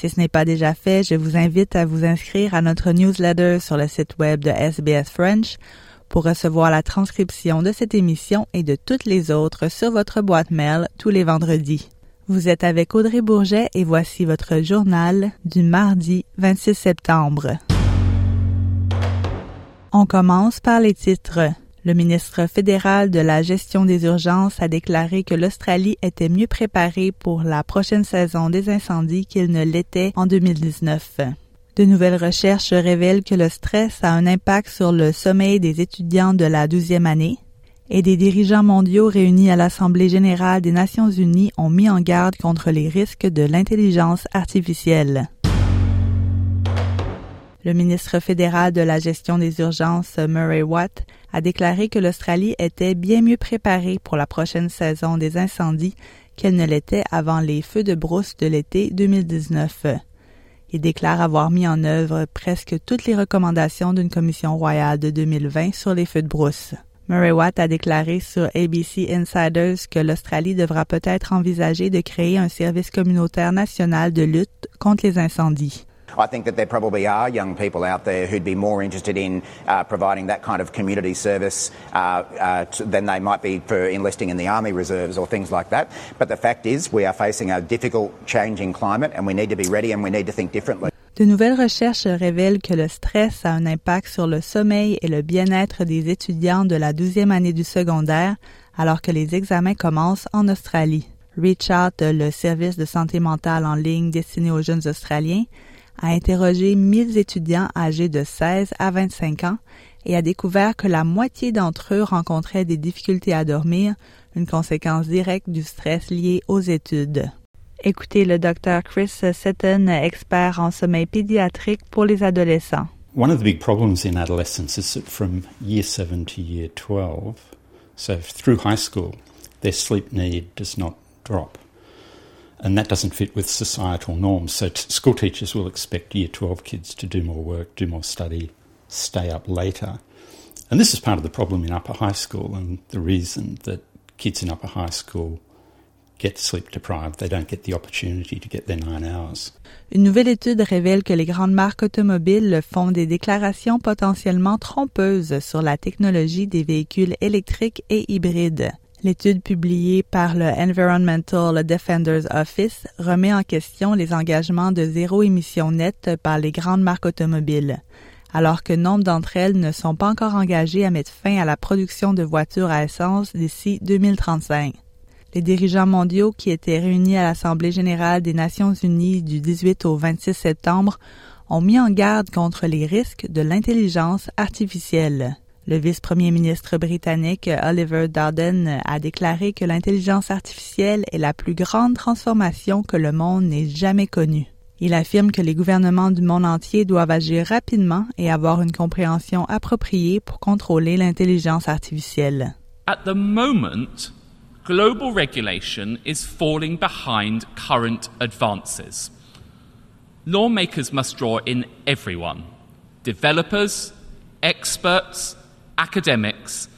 Si ce n'est pas déjà fait, je vous invite à vous inscrire à notre newsletter sur le site web de SBS French pour recevoir la transcription de cette émission et de toutes les autres sur votre boîte mail tous les vendredis. Vous êtes avec Audrey Bourget et voici votre journal du mardi 26 septembre. On commence par les titres. Le ministre fédéral de la gestion des urgences a déclaré que l'Australie était mieux préparée pour la prochaine saison des incendies qu'il ne l'était en 2019. De nouvelles recherches révèlent que le stress a un impact sur le sommeil des étudiants de la douzième année et des dirigeants mondiaux réunis à l'Assemblée générale des Nations unies ont mis en garde contre les risques de l'intelligence artificielle. Le ministre fédéral de la gestion des urgences, Murray Watt, a déclaré que l'Australie était bien mieux préparée pour la prochaine saison des incendies qu'elle ne l'était avant les feux de brousse de l'été 2019. Il déclare avoir mis en œuvre presque toutes les recommandations d'une commission royale de 2020 sur les feux de brousse. Murray Watt a déclaré sur ABC Insiders que l'Australie devra peut-être envisager de créer un service communautaire national de lutte contre les incendies. I think that there probably are young people out there who'd be more interested in uh, providing that kind of community service uh, uh, than they might be for enlisting in the Army Reserves or things like that. But the fact is, we are facing a difficult, changing climate, and we need to be ready and we need to think differently. De nouvelles recherches révèlent que le stress a un impact sur le sommeil et le bien-être des étudiants de la douzième année du secondaire alors que les examens commencent en Australie. Richard, le service de santé mentale en ligne destiné aux jeunes Australiens, a interrogé 1000 étudiants âgés de 16 à 25 ans et a découvert que la moitié d'entre eux rencontraient des difficultés à dormir, une conséquence directe du stress lié aux études. Écoutez le docteur Chris Seton, expert en sommeil pédiatrique pour les adolescents. One of the big problems in adolescence is that from year 7 to year 12, so through high school, their sleep need does not drop. And that doesn't fit with societal norms. So t- school teachers will expect year 12 kids to do more work, do more study, stay up later. And this is part of the problem in upper high school and the reason that kids in upper high school get sleep deprived. They don't get the opportunity to get their nine hours. Une nouvelle étude révèle que les grandes marques automobiles font des déclarations potentiellement trompeuses sur la technologie des véhicules électriques et hybrides. L'étude publiée par le Environmental Defenders Office remet en question les engagements de zéro émission nette par les grandes marques automobiles, alors que nombre d'entre elles ne sont pas encore engagées à mettre fin à la production de voitures à essence d'ici 2035. Les dirigeants mondiaux qui étaient réunis à l'Assemblée générale des Nations unies du 18 au 26 septembre ont mis en garde contre les risques de l'intelligence artificielle. Le vice-premier ministre britannique Oliver Dowden a déclaré que l'intelligence artificielle est la plus grande transformation que le monde n'ait jamais connue. Il affirme que les gouvernements du monde entier doivent agir rapidement et avoir une compréhension appropriée pour contrôler l'intelligence artificielle. At the moment, global regulation is falling behind current advances. Lawmakers must draw in everyone developers, experts, academics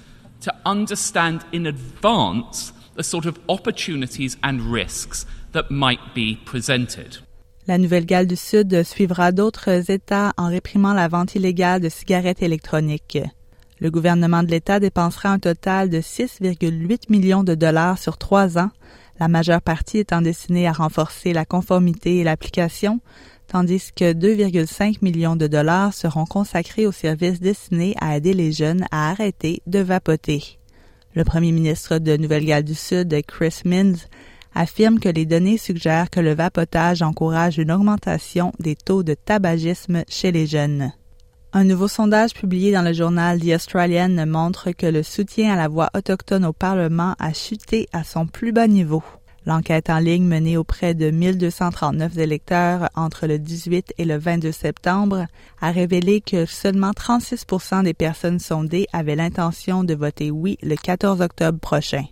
to understand in advance the sort of opportunities and risks that might be presented. La Nouvelle-Galles du Sud suivra d'autres États en réprimant la vente illégale de cigarettes électroniques. Le gouvernement de l'État dépensera un total de 6,8 millions de dollars sur trois ans, la majeure partie étant destinée à renforcer la conformité et l'application, tandis que 2,5 millions de dollars seront consacrés aux services destinés à aider les jeunes à arrêter de vapoter. Le premier ministre de Nouvelle-Galles du Sud, Chris Minns, affirme que les données suggèrent que le vapotage encourage une augmentation des taux de tabagisme chez les jeunes. Un nouveau sondage publié dans le journal The Australian montre que le soutien à la voix autochtone au Parlement a chuté à son plus bas niveau. L'enquête en ligne menée auprès de 1239 électeurs entre le 18 et le 22 septembre a révélé que seulement 36% des personnes sondées avaient l'intention de voter oui le 14 octobre prochain.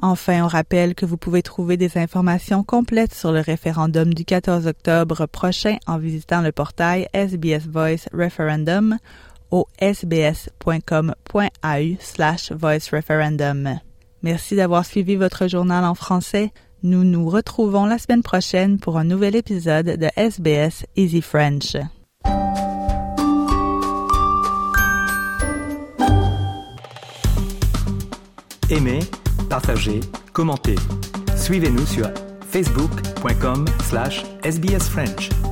Enfin, on rappelle que vous pouvez trouver des informations complètes sur le référendum du 14 octobre prochain en visitant le portail SBS Voice Referendum au sbs.com.au slash voice referendum. Merci d'avoir suivi votre journal en français. Nous nous retrouvons la semaine prochaine pour un nouvel épisode de SBS Easy French. Aimez, partagez, commentez. Suivez-nous sur facebook.com slash sbsfrench.